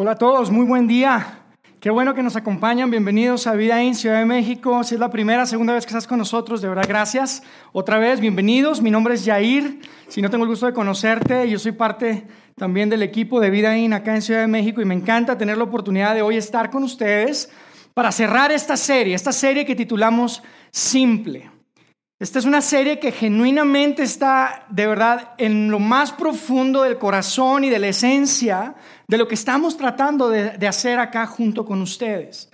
Hola a todos, muy buen día. Qué bueno que nos acompañan. Bienvenidos a Vida en Ciudad de México. Si es la primera, segunda vez que estás con nosotros, de verdad, gracias. Otra vez, bienvenidos. Mi nombre es Yair. Si no tengo el gusto de conocerte, yo soy parte también del equipo de Vida In acá en Ciudad de México y me encanta tener la oportunidad de hoy estar con ustedes para cerrar esta serie, esta serie que titulamos Simple. Esta es una serie que genuinamente está de verdad en lo más profundo del corazón y de la esencia de lo que estamos tratando de, hacer acá junto con ustedes.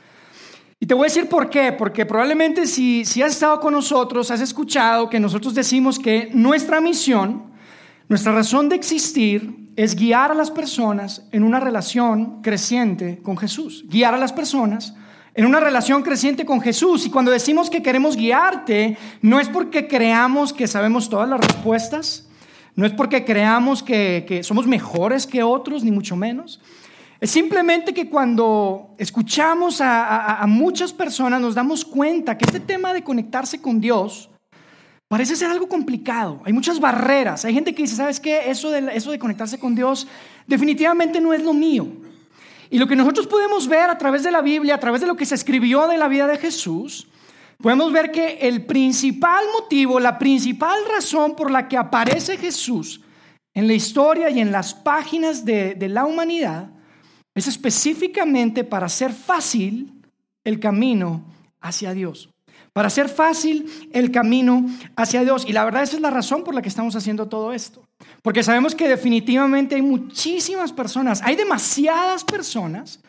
Y te voy a decir por qué, porque probablemente si, si has estado con nosotros, has escuchado que nosotros decimos que nuestra misión, nuestra razón de existir es guiar a las personas en una relación creciente con Jesús, guiar a las personas en una relación creciente con Jesús. Y cuando decimos que queremos guiarte, no es porque creamos que sabemos todas las respuestas, no es porque creamos que, somos mejores que otros, ni mucho menos. Es simplemente que cuando escuchamos a, a, muchas personas nos damos cuenta que este tema de conectarse con Dios parece ser algo complicado. Hay muchas barreras. Hay gente que dice, ¿sabes qué? Eso de, eso de conectarse con Dios definitivamente no es lo mío. Y lo que nosotros podemos ver a través de la Biblia, a través de lo que se escribió de la vida de Jesús, podemos ver que el principal motivo, la principal razón por la que aparece Jesús en la historia y en las páginas de, la humanidad es específicamente para hacer fácil el camino hacia Dios. Para hacer fácil el camino hacia Dios. Y la verdad esa es la razón por la que estamos haciendo todo esto. Porque sabemos que definitivamente hay muchísimas personas, hay demasiadas personas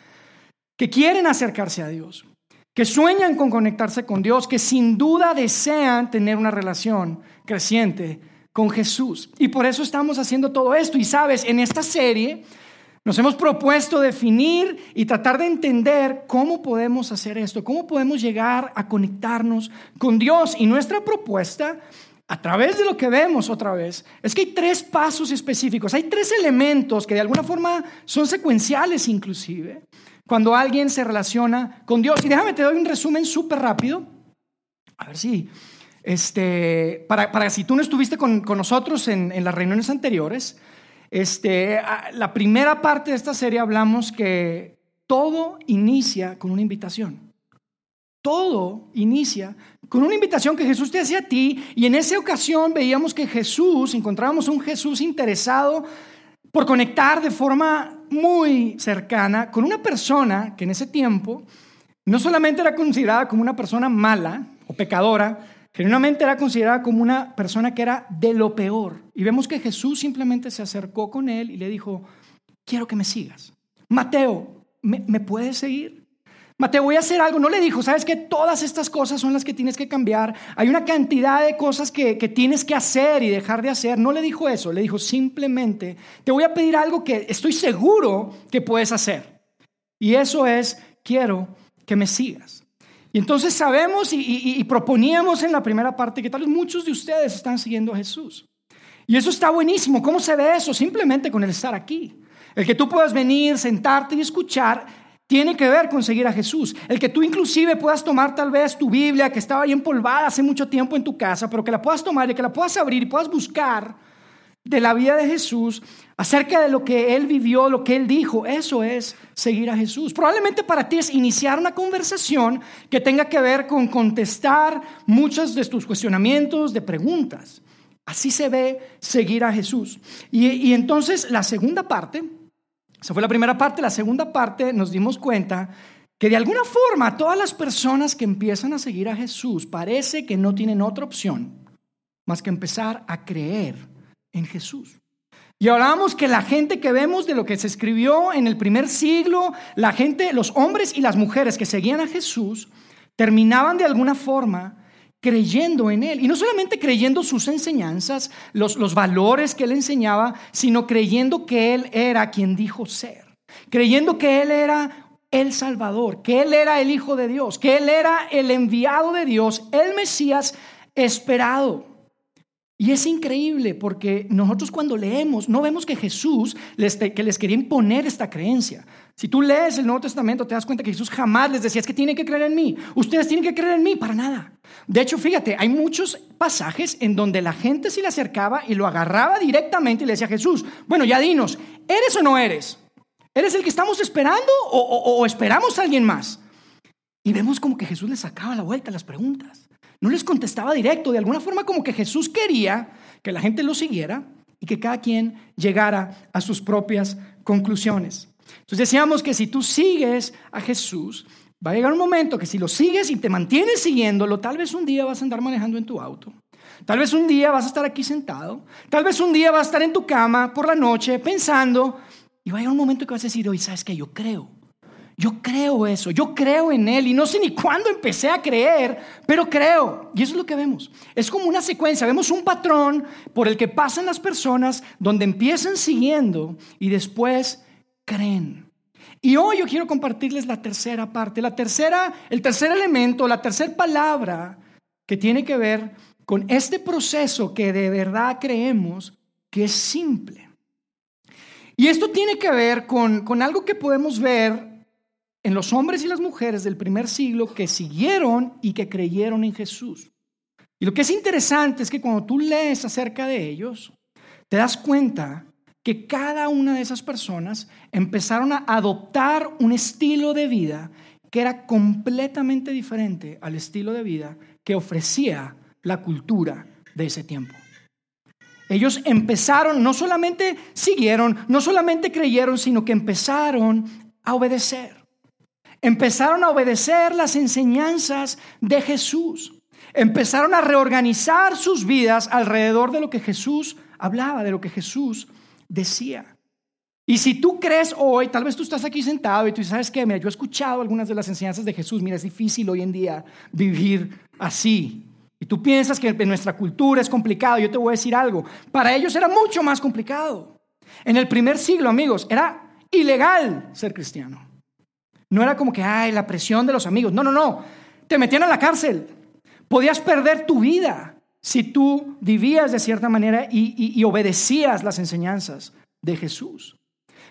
que quieren acercarse a Dios, que sueñan con conectarse con Dios, que sin duda desean tener una relación creciente con Jesús. Y por eso estamos haciendo todo esto. Y sabes, en esta serie nos hemos propuesto definir y tratar de entender cómo podemos hacer esto, cómo podemos llegar a conectarnos con Dios. Y nuestra propuesta a través de lo que vemos otra vez, es que hay tres pasos específicos, hay tres elementos que de alguna forma son secuenciales inclusive, cuando alguien se relaciona con Dios. Y déjame te doy un resumen súper rápido, a ver si, este, para, para si tú no estuviste con, nosotros en, en, las reuniones anteriores, este, la primera parte de esta serie hablamos que todo inicia con una invitación. Todo inicia con una invitación que Jesús te hacía a ti y en esa ocasión veíamos que Jesús, encontrábamos un Jesús interesado por conectar de forma muy cercana con una persona que en ese tiempo no solamente era considerada como una persona mala o pecadora, genuinamente era considerada como una persona que era de lo peor. Y vemos que Jesús simplemente se acercó con él y le dijo, quiero que me sigas. Mateo, ¿me, ¿me puedes seguir? Mateo, voy a hacer algo. No le dijo, sabes que todas estas cosas son las que tienes que cambiar. Hay una cantidad de cosas que, que, tienes que hacer y dejar de hacer. No le dijo eso. Le dijo simplemente, te voy a pedir algo que estoy seguro que puedes hacer. Y eso es, quiero que me sigas. Y entonces sabemos y, y proponíamos en la primera parte que tal vez muchos de ustedes están siguiendo a Jesús. Y eso está buenísimo. ¿Cómo se ve eso? Simplemente con el estar aquí. El que tú puedas venir, sentarte y escuchar tiene que ver con seguir a Jesús. El que tú inclusive puedas tomar tal vez tu Biblia que estaba ahí empolvada hace mucho tiempo en tu casa, pero que la puedas tomar y que la puedas abrir y puedas buscar de la vida de Jesús acerca de lo que Él vivió, lo que Él dijo. Eso es seguir a Jesús. Probablemente para ti es iniciar una conversación que tenga que ver con contestar muchos de tus cuestionamientos, de preguntas. Así se ve seguir a Jesús. Y, y entonces la segunda parte esa fue la primera parte. La segunda parte nos dimos cuenta que de alguna forma todas las personas que empiezan a seguir a Jesús parece que no tienen otra opción más que empezar a creer en Jesús. Y hablábamos que la gente que vemos de lo que se escribió en el primer siglo, la gente, los hombres y las mujeres que seguían a Jesús, terminaban de alguna forma creyendo en Él. Y no solamente creyendo sus enseñanzas, los, los valores que Él enseñaba, sino creyendo que Él era quien dijo ser. Creyendo que Él era el Salvador, que Él era el Hijo de Dios, que Él era el enviado de Dios, el Mesías esperado. Y es increíble porque nosotros cuando leemos no vemos que Jesús les, que les quería imponer esta creencia. Si tú lees el Nuevo Testamento te das cuenta que Jesús jamás les decía es que tienen que creer en mí. Ustedes tienen que creer en mí, para nada. De hecho, fíjate, hay muchos pasajes en donde la gente se le acercaba y lo agarraba directamente y le decía a Jesús, bueno, ya dinos, ¿eres o no eres? ¿Eres el que estamos esperando o, o esperamos a alguien más? Y vemos como que Jesús les sacaba la vuelta a las preguntas. No les contestaba directo, de alguna forma como que Jesús quería que la gente lo siguiera y que cada quien llegara a sus propias conclusiones. Entonces decíamos que si tú sigues a Jesús, va a llegar un momento que si lo sigues y te mantienes siguiéndolo, tal vez un día vas a andar manejando en tu auto. Tal vez un día vas a estar aquí sentado. Tal vez un día vas a estar en tu cama por la noche pensando. Y va a llegar un momento que vas a decir, oye, ¿sabes qué? Yo creo yo creo eso, yo creo en Él y no sé ni cuándo empecé a creer, pero creo. Y eso es lo que vemos. Es como una secuencia, vemos un patrón por el que pasan las personas donde empiezan siguiendo y después creen. Y hoy yo quiero compartirles la tercera parte, la tercera, el tercer elemento, la tercera palabra que tiene que ver con este proceso que de verdad creemos que es simple. Y esto tiene que ver con, con algo que podemos ver en los hombres y las mujeres del primer siglo que siguieron y que creyeron en Jesús. Y lo que es interesante es que cuando tú lees acerca de ellos, te das cuenta que cada una de esas personas empezaron a adoptar un estilo de vida que era completamente diferente al estilo de vida que ofrecía la cultura de ese tiempo. Ellos empezaron, no solamente siguieron, no solamente creyeron, sino que empezaron a obedecer empezaron a obedecer las enseñanzas de Jesús. Empezaron a reorganizar sus vidas alrededor de lo que Jesús hablaba, de lo que Jesús decía. Y si tú crees hoy, tal vez tú estás aquí sentado y tú sabes que, mira, yo he escuchado algunas de las enseñanzas de Jesús, mira, es difícil hoy en día vivir así. Y tú piensas que en nuestra cultura es complicado, yo te voy a decir algo, para ellos era mucho más complicado. En el primer siglo, amigos, era ilegal ser cristiano. No era como que, ay, la presión de los amigos. No, no, no. Te metían a la cárcel. Podías perder tu vida si tú vivías de cierta manera y, obedecías las enseñanzas de Jesús.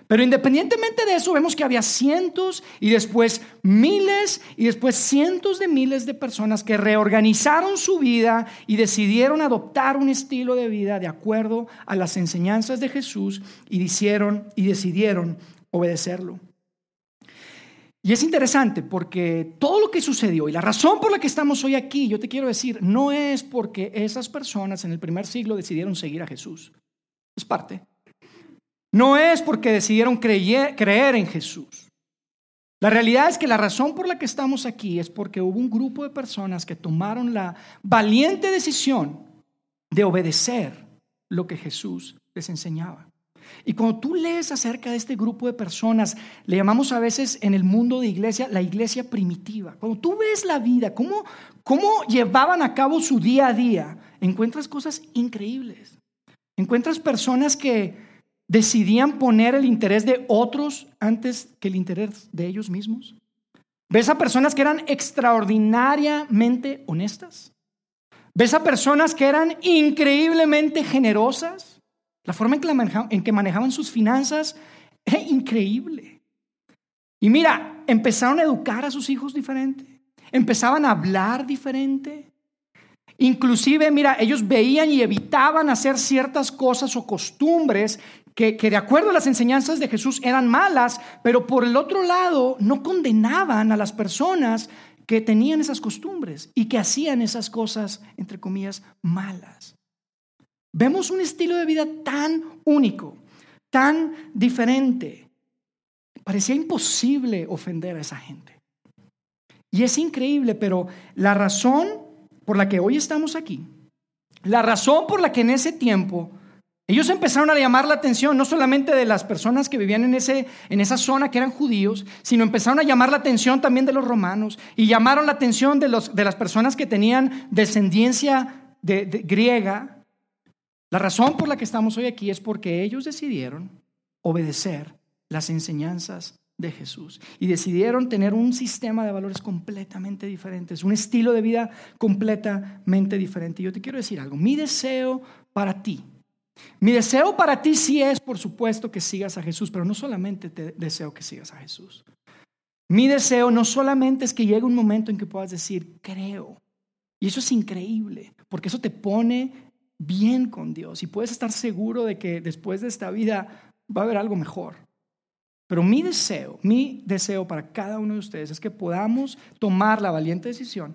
Pero independientemente de eso, vemos que había cientos y después miles y después cientos de miles de personas que reorganizaron su vida y decidieron adoptar un estilo de vida de acuerdo a las enseñanzas de Jesús y y decidieron obedecerlo. Y es interesante porque todo lo que sucedió y la razón por la que estamos hoy aquí, yo te quiero decir, no es porque esas personas en el primer siglo decidieron seguir a Jesús. Es parte. No es porque decidieron creer, en Jesús. La realidad es que la razón por la que estamos aquí es porque hubo un grupo de personas que tomaron la valiente decisión de obedecer lo que Jesús les enseñaba. Y cuando tú lees acerca de este grupo de personas, le llamamos a veces en el mundo de iglesia la iglesia primitiva. Cuando tú ves la vida, cómo, cómo llevaban a cabo su día a día, encuentras cosas increíbles. Encuentras personas que decidían poner el interés de otros antes que el interés de ellos mismos. Ves a personas que eran extraordinariamente honestas. Ves a personas que eran increíblemente generosas. La forma en que, manejaban, sus finanzas era increíble. Y mira, empezaron a educar a sus hijos diferente. Empezaban a hablar diferente. Inclusive, mira, ellos veían y evitaban hacer ciertas cosas o costumbres que, que, de acuerdo a las enseñanzas de Jesús eran malas, pero por el otro lado no condenaban a las personas que tenían esas costumbres y que hacían esas cosas, entre comillas, malas. Vemos un estilo de vida tan único, tan diferente. Parecía imposible ofender a esa gente. Y es increíble, pero la razón por la que hoy estamos aquí, la razón por la que en ese tiempo ellos empezaron a llamar la atención no solamente de las personas que vivían en, ese, en esa zona que eran judíos, sino empezaron a llamar la atención también de los romanos y llamaron la atención de, los, de las personas que tenían descendencia de, griega la razón por la que estamos hoy aquí es porque ellos decidieron obedecer las enseñanzas de Jesús y decidieron tener un sistema de valores completamente diferentes, un estilo de vida completamente diferente. Yo te quiero decir algo, mi deseo para ti, mi deseo para ti sí es, por supuesto, que sigas a Jesús, pero no solamente te deseo que sigas a Jesús. Mi deseo no solamente es que llegue un momento en que puedas decir, creo. Y eso es increíble, porque eso te pone bien con Dios y puedes estar seguro de que después de esta vida va a haber algo mejor. Pero mi deseo, mi deseo para cada uno de ustedes es que podamos tomar la valiente decisión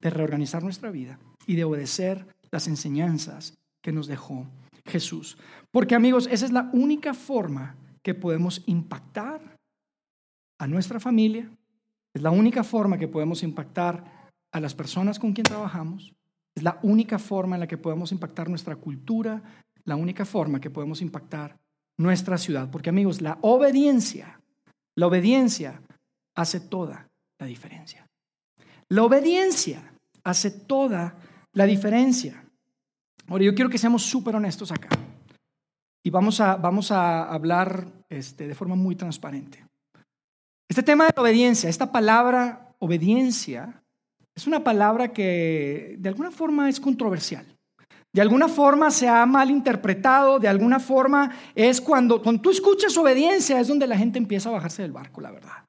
de reorganizar nuestra vida y de obedecer las enseñanzas que nos dejó Jesús. Porque amigos, esa es la única forma que podemos impactar a nuestra familia, es la única forma que podemos impactar a las personas con quien trabajamos, es la única forma en la que podemos impactar nuestra cultura, la única forma que podemos impactar nuestra ciudad. Porque amigos, la obediencia, la obediencia hace toda la diferencia. La obediencia hace toda la diferencia. Ahora, yo quiero que seamos súper honestos acá. Y vamos a, vamos a hablar este, de forma muy transparente. Este tema de la obediencia, esta palabra obediencia, es una palabra que de alguna forma es controversial. De alguna forma se ha malinterpretado, de alguna forma es cuando, cuando tú escuchas obediencia es donde la gente empieza a bajarse del barco, la verdad.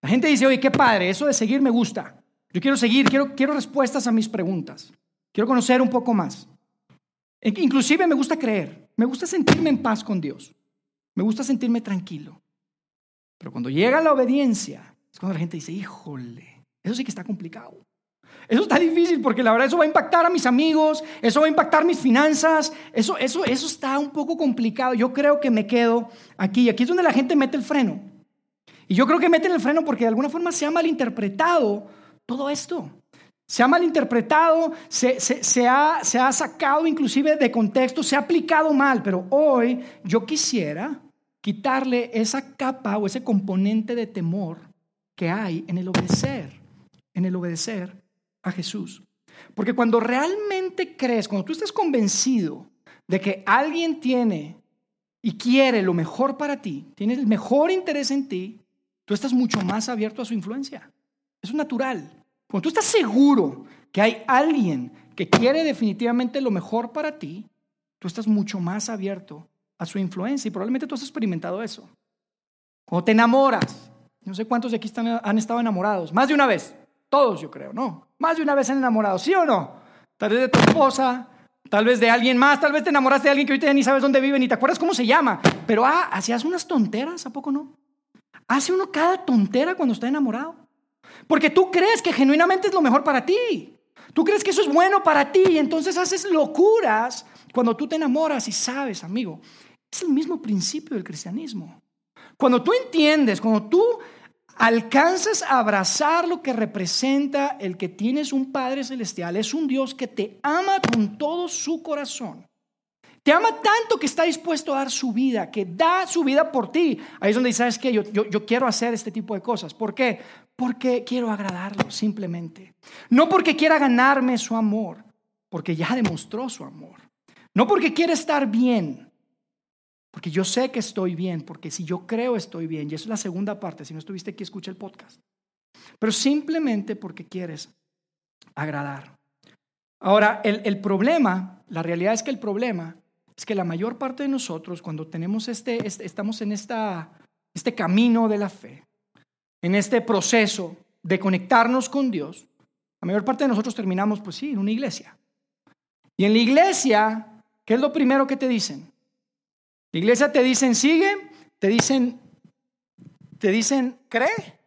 La gente dice, oye, qué padre, eso de seguir me gusta. Yo quiero seguir, quiero, quiero respuestas a mis preguntas. Quiero conocer un poco más. Inclusive me gusta creer, me gusta sentirme en paz con Dios. Me gusta sentirme tranquilo. Pero cuando llega la obediencia, es cuando la gente dice, híjole, eso sí que está complicado. Eso está difícil porque la verdad eso va a impactar a mis amigos, eso va a impactar mis finanzas, eso, eso, eso está un poco complicado. Yo creo que me quedo aquí. Aquí es donde la gente mete el freno. Y yo creo que meten el freno porque de alguna forma se ha malinterpretado todo esto. Se ha malinterpretado, se, se, ha, se ha sacado inclusive de contexto, se ha aplicado mal, pero hoy yo quisiera quitarle esa capa o ese componente de temor que hay en el obedecer, en el obedecer a Jesús. Porque cuando realmente crees, cuando tú estás convencido de que alguien tiene y quiere lo mejor para ti, tiene el mejor interés en ti, tú estás mucho más abierto a su influencia. Es natural. Cuando tú estás seguro que hay alguien que quiere definitivamente lo mejor para ti, tú estás mucho más abierto a su influencia y probablemente tú has experimentado eso. Cuando te enamoras, no sé cuántos de aquí han estado enamorados, más de una vez. Todos, yo creo, ¿no? Más de una vez han enamorado, ¿sí o no? Tal vez de tu esposa, tal vez de alguien más, tal vez te enamoraste de alguien que ahorita ni sabes dónde vive, ni te acuerdas cómo se llama. Pero, ah, hacías unas tonteras, ¿a poco no? Hace uno cada tontera cuando está enamorado. Porque tú crees que genuinamente es lo mejor para ti. Tú crees que eso es bueno para ti y entonces haces locuras cuando tú te enamoras y sabes, amigo, es el mismo principio del cristianismo. Cuando tú entiendes, cuando tú alcanzas a abrazar lo que representa el que tienes un Padre Celestial. Es un Dios que te ama con todo su corazón. Te ama tanto que está dispuesto a dar su vida, que da su vida por ti. Ahí es donde dices, ¿sabes? Yo, yo, yo quiero hacer este tipo de cosas. ¿Por qué? Porque quiero agradarlo, simplemente. No porque quiera ganarme su amor, porque ya demostró su amor. No porque quiera estar bien, porque yo sé que estoy bien, porque si yo creo estoy bien, y eso es la segunda parte, si no estuviste aquí, escucha el podcast. Pero simplemente porque quieres agradar. Ahora, el, problema, la realidad es que el problema es que la mayor parte de nosotros, cuando tenemos este, este, estamos en esta, este camino de la fe, en este proceso de conectarnos con Dios, la mayor parte de nosotros terminamos, pues sí, en una iglesia. Y en la iglesia, ¿qué es lo primero que te dicen? La iglesia te dicen sigue, te dicen, te dicen cree.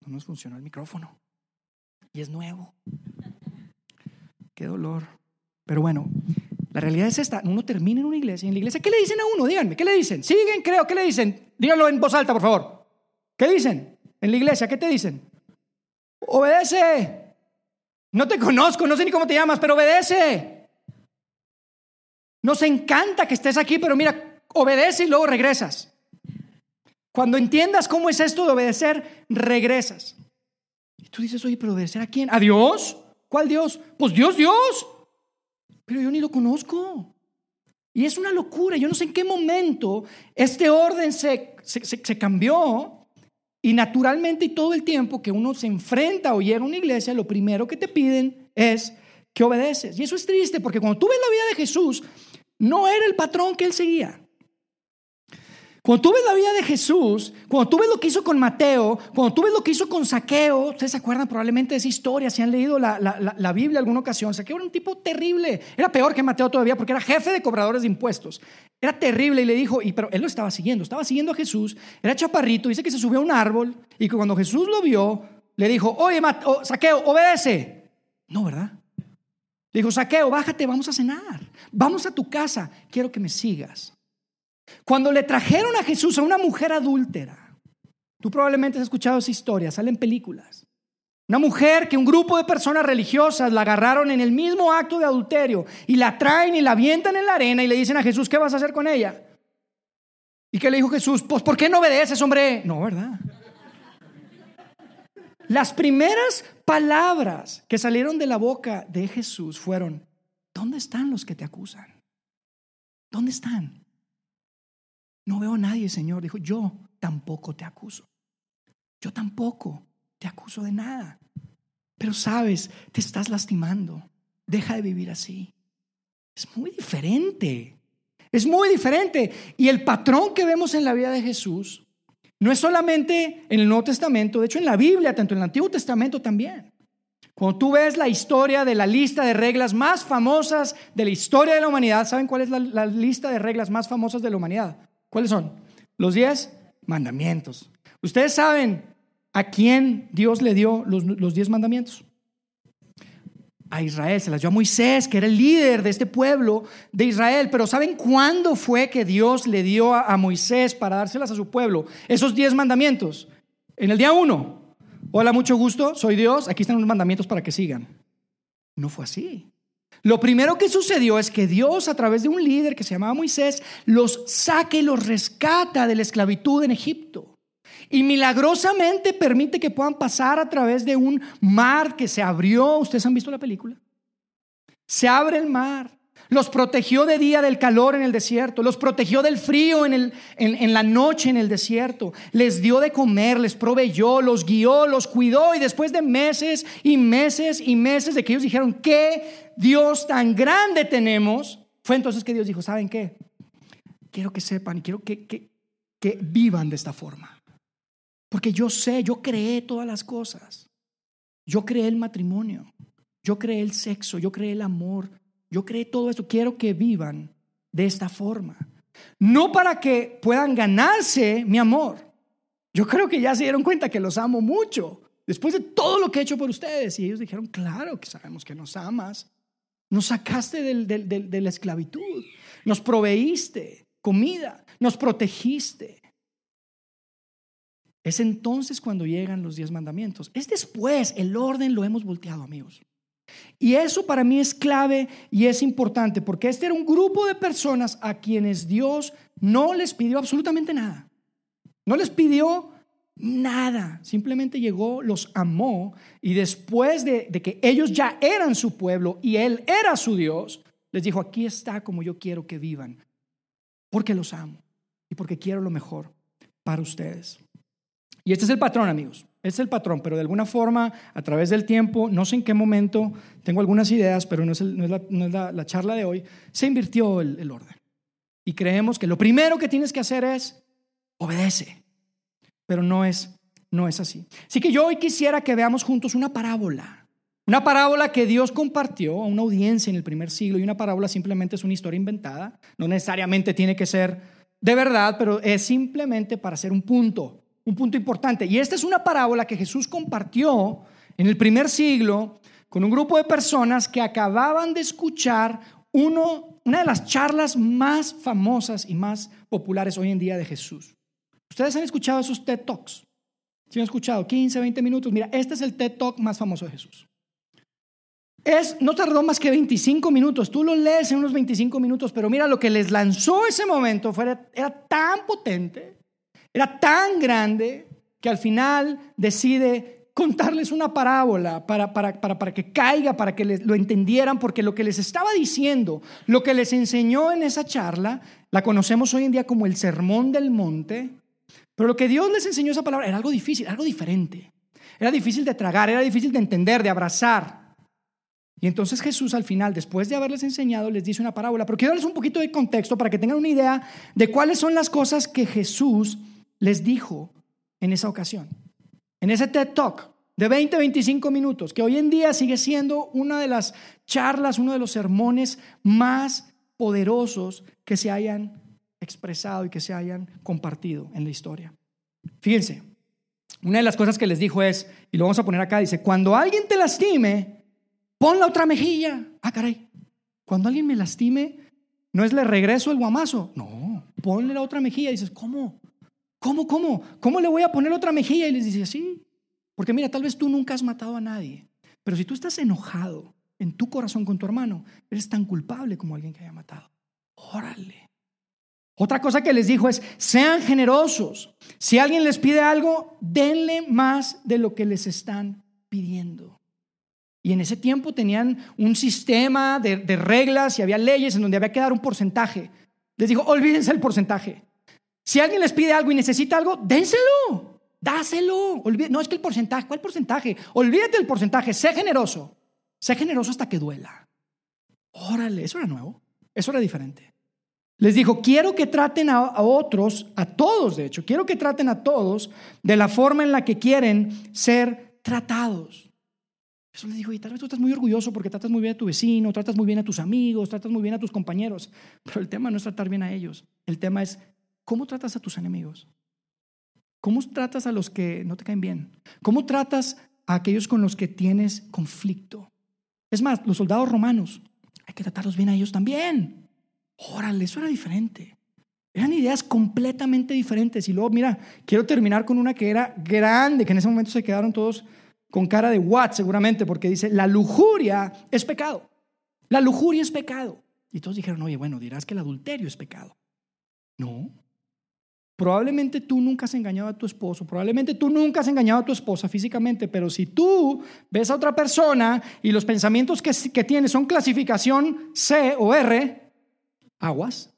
No nos funcionó el micrófono. Y es nuevo. Qué dolor. Pero bueno, la realidad es esta. Uno termina en una iglesia. ¿Y en la iglesia qué le dicen a uno? Díganme, ¿qué le dicen? ¿Siguen? Creo. ¿Qué le dicen? Díganlo en voz alta, por favor. ¿Qué dicen? En la iglesia, ¿qué te dicen? Obedece. No te conozco, no sé ni cómo te llamas, pero obedece. Nos encanta que estés aquí, pero mira, obedece y luego regresas. Cuando entiendas cómo es esto de obedecer, regresas. Y tú dices, oye, pero obedecer a quién? ¿A Dios? ¿Cuál Dios? Pues Dios, Dios. Pero yo ni lo conozco. Y es una locura. Yo no sé en qué momento este orden se, se, se cambió y naturalmente y todo el tiempo que uno se enfrenta o llega a una iglesia, lo primero que te piden es que obedeces. Y eso es triste porque cuando tú ves la vida de Jesús, no era el patrón que él seguía. Cuando tú ves la vida de Jesús, cuando tú ves lo que hizo con Mateo, cuando tú ves lo que hizo con Saqueo, ustedes se acuerdan probablemente de esa historia, si han leído la, la Biblia alguna ocasión, Saqueo era un tipo terrible, era peor que Mateo todavía porque era jefe de cobradores de impuestos, era terrible y le dijo, y, pero él lo estaba siguiendo, estaba siguiendo a Jesús, era chaparrito, dice que se subió a un árbol y que cuando Jesús lo vio, le dijo, oye, oh, Saqueo, obedece. No, ¿verdad? Le dijo, Saqueo, bájate, vamos a cenar, vamos a tu casa, quiero que me sigas. Cuando le trajeron a Jesús a una mujer adúltera, tú probablemente has escuchado esa historia, salen películas. Una mujer que un grupo de personas religiosas la agarraron en el mismo acto de adulterio y la traen y la avientan en la arena y le dicen a Jesús, ¿qué vas a hacer con ella? ¿Y qué le dijo Jesús? Pues ¿por qué no obedeces, hombre? No, ¿verdad? Las primeras palabras que salieron de la boca de Jesús fueron, ¿dónde están los que te acusan? ¿Dónde están? No veo a nadie, Señor. Dijo, yo tampoco te acuso. Yo tampoco te acuso de nada. Pero sabes, te estás lastimando. Deja de vivir así. Es muy diferente. Es muy diferente. Y el patrón que vemos en la vida de Jesús no es solamente en el Nuevo Testamento, de hecho en la Biblia, tanto en el Antiguo Testamento también. Cuando tú ves la historia de la lista de reglas más famosas de la historia de la humanidad, ¿saben cuál es la, la lista de reglas más famosas de la humanidad? ¿Cuáles son? Los diez mandamientos. Ustedes saben a quién Dios le dio los, diez mandamientos. A Israel, se las dio a Moisés, que era el líder de este pueblo de Israel. Pero ¿saben cuándo fue que Dios le dio a, a Moisés para dárselas a su pueblo? Esos diez mandamientos. En el día uno. Hola, mucho gusto, soy Dios, aquí están los mandamientos para que sigan. No fue así. Lo primero que sucedió es que Dios, a través de un líder que se llamaba Moisés, los saca y los rescata de la esclavitud en Egipto. Y milagrosamente permite que puedan pasar a través de un mar que se abrió. ¿Ustedes han visto la película? Se abre el mar. Los protegió de día del calor en el desierto, los protegió del frío en, el, en, la noche en el desierto, les dio de comer, les proveyó, los guió, los cuidó y después de meses y meses y meses de que ellos dijeron, ¿qué Dios tan grande tenemos? Fue entonces que Dios dijo, ¿saben qué? Quiero que sepan y quiero que, que, que vivan de esta forma. Porque yo sé, yo creé todas las cosas. Yo creé el matrimonio, yo creé el sexo, yo creé el amor, yo creé todo esto, quiero que vivan de esta forma. No para que puedan ganarse mi amor. Yo creo que ya se dieron cuenta que los amo mucho. Después de todo lo que he hecho por ustedes. Y ellos dijeron, claro que sabemos que nos amas. Nos sacaste de la esclavitud. Nos proveíste comida. Nos protegiste. Es entonces cuando llegan los diez mandamientos. Es después, el orden lo hemos volteado, amigos. Y eso para mí es clave y es importante, porque este era un grupo de personas a quienes Dios no les pidió absolutamente nada. No les pidió nada, simplemente llegó, los amó y después de, que ellos ya eran su pueblo y Él era su Dios, les dijo, aquí está como yo quiero que vivan, porque los amo y porque quiero lo mejor para ustedes. Y este es el patrón, amigos. Este es el patrón, pero de alguna forma, a través del tiempo, no sé en qué momento, tengo algunas ideas, pero no es, la, charla de hoy, se invirtió el, el orden. Y creemos que lo primero que tienes que hacer es obedece, pero no es, no es así. Así que yo hoy quisiera que veamos juntos una parábola. Una parábola que Dios compartió a una audiencia en el primer siglo y una parábola simplemente es una historia inventada, no necesariamente tiene que ser de verdad, pero es simplemente para hacer un punto un punto importante. Y esta es una parábola que Jesús compartió en el primer siglo con un grupo de personas que acababan de escuchar una de las charlas más famosas y más populares hoy en día de Jesús. Ustedes han escuchado esos TED Talks. Si han escuchado 15, 20 minutos, mira, este es el TED Talk más famoso de Jesús. Es, no tardó más que 25 minutos. Tú lo lees en unos 25 minutos, pero mira lo que les lanzó ese momento fue, era tan potente era tan grande que al final decide contarles una parábola para, para, para, para que caiga, para que lo entendieran, porque lo que les estaba diciendo, lo que les enseñó en esa charla, la conocemos hoy en día como el Sermón del Monte, pero lo que Dios les enseñó esa palabra era algo difícil, algo diferente. Era difícil de tragar, era difícil de entender, de abrazar. Y entonces Jesús al final, después de haberles enseñado, les dice una parábola. Pero quiero darles un poquito de contexto para que tengan una idea de cuáles son las cosas que Jesús les dijo en esa ocasión. En ese TED Talk de 20, 25 minutos, que hoy en día sigue siendo una de las charlas, uno de los sermones más poderosos que se hayan expresado y que se hayan compartido en la historia. Fíjense, una de las cosas que les dijo es, y lo vamos a poner acá, dice, cuando alguien te lastime, pon la otra mejilla. Ah, caray, cuando alguien me lastime, no es le regreso el guamazo, no, ponle la otra mejilla. Dices, ¿cómo? ¿Cómo, cómo? ¿Cómo le voy a poner otra mejilla? Y les dice, sí, porque mira, tal vez tú nunca has matado a nadie, pero si tú estás enojado en tu corazón con tu hermano, eres tan culpable como alguien que haya matado. Órale. Otra cosa que les dijo es, sean generosos. Si alguien les pide algo, denle más de lo que les están pidiendo. Y en ese tiempo tenían un sistema de, reglas y había leyes en donde había que dar un porcentaje. Les dijo, olvídense el porcentaje. Si alguien les pide algo y necesita algo, dénselo, dáselo. no es que el porcentaje, ¿cuál porcentaje? Olvídate del porcentaje, sé generoso. Sé generoso hasta que duela. Órale, eso era nuevo, eso era diferente. Les dijo, quiero que traten a, otros, a todos de hecho, quiero que traten a todos de la forma en la que quieren ser tratados. Eso les dijo, y tal vez tú estás muy orgulloso porque tratas muy bien a tu vecino, tratas muy bien a tus amigos, tratas muy bien a tus compañeros, pero el tema no es tratar bien a ellos, el tema es cómo tratas a tus enemigos, cómo tratas a los que no te caen bien, cómo tratas a aquellos con los que tienes conflicto. Es más, los soldados romanos, hay que tratarlos bien a ellos también. Órale, eso era diferente. Eran ideas completamente diferentes. Y luego, mira, quiero terminar con una que era grande, que en ese momento se quedaron todos con cara de what, seguramente, porque dice, la lujuria es pecado. La lujuria es pecado. Y todos dijeron, oye, bueno, dirás que el adulterio es pecado. No. Probablemente tú nunca has engañado a tu esposo, probablemente tú nunca has engañado a tu esposa físicamente, pero si tú ves a otra persona y los pensamientos que, que tiene son clasificación C o R, aguas,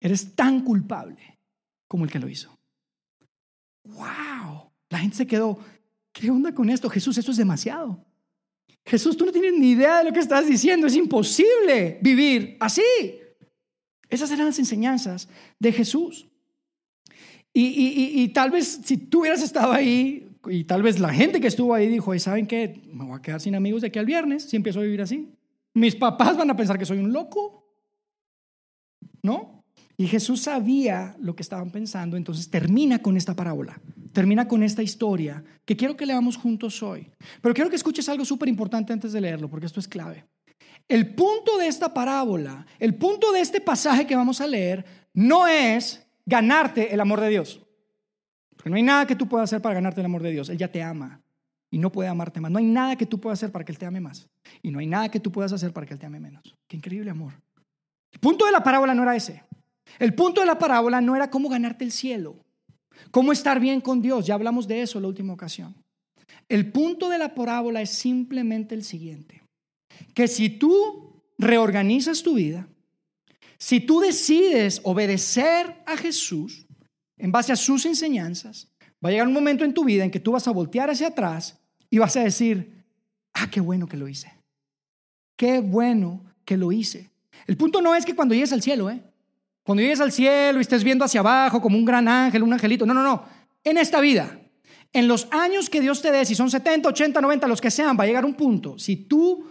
eres tan culpable como el que lo hizo. ¡Wow! La gente se quedó, ¿qué onda con esto? Jesús, eso es demasiado. Jesús, tú no tienes ni idea de lo que estás diciendo, es imposible vivir así. Esas eran las enseñanzas de Jesús. Y, tal vez si tú hubieras estado ahí, y tal vez la gente que estuvo ahí dijo, ¿saben qué? Me voy a quedar sin amigos de aquí al viernes si empiezo a vivir así. Mis papás van a pensar que soy un loco. ¿no? Y Jesús sabía lo que estaban pensando, entonces termina con esta parábola, termina con esta historia que quiero que leamos juntos hoy. Pero quiero que escuches algo súper importante antes de leerlo, porque esto es clave. El punto de esta parábola, el punto de este pasaje que vamos a leer, no es ganarte el amor de Dios. Porque no hay nada que tú puedas hacer para ganarte el amor de Dios. Él ya te ama y no puede amarte más. No hay nada que tú puedas hacer para que Él te ame más. Y no hay nada que tú puedas hacer para que Él te ame menos. Qué increíble amor. El punto de la parábola no era ese. El punto de la parábola no era cómo ganarte el cielo, cómo estar bien con Dios. Ya hablamos de eso la última ocasión. El punto de la parábola es simplemente el siguiente. Que si tú reorganizas tu vida, si tú decides obedecer a Jesús en base a sus enseñanzas, va a llegar un momento en tu vida en que tú vas a voltear hacia atrás y vas a decir, ah, qué bueno que lo hice. Qué bueno que lo hice. El punto no es que cuando llegues al cielo, ¿eh? Cuando llegues al cielo y estés viendo hacia abajo como un gran ángel, un angelito. No, no, no. En esta vida, en los años que Dios te dé, si son 70, 80, 90, los que sean, va a llegar un punto. Si tú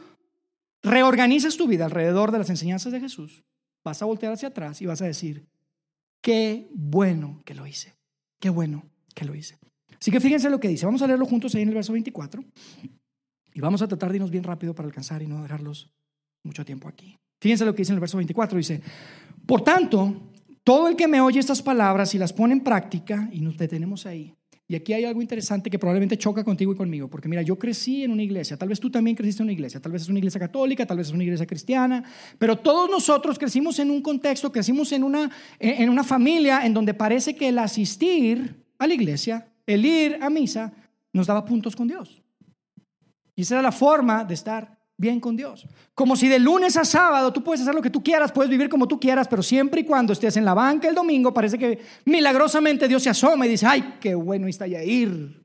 reorganizas tu vida alrededor de las enseñanzas de Jesús, vas a voltear hacia atrás y vas a decir, qué bueno que lo hice. Qué bueno que lo hice. Así que fíjense lo que dice. Vamos a leerlo juntos ahí en el verso 24. Y vamos a tratar de irnos bien rápido para alcanzar y no dejarlos mucho tiempo aquí. Fíjense lo que dice en el verso 24, dice, por tanto, todo el que me oye estas palabras y las pone en práctica, y nos detenemos ahí, y aquí hay algo interesante que probablemente choca contigo y conmigo, porque mira, yo crecí en una iglesia, tal vez tú también creciste en una iglesia, tal vez es una iglesia católica, tal vez es una iglesia cristiana, pero todos nosotros crecimos en un contexto, crecimos en una, en una familia en donde parece que el asistir a la iglesia, el ir a misa, nos daba puntos con Dios. Y esa era la forma de estar bien con Dios. Como si de lunes a sábado tú puedes hacer lo que tú quieras, puedes vivir como tú quieras, pero siempre y cuando estés en la banca el domingo, parece que milagrosamente Dios se asoma y dice, ay, qué bueno está ir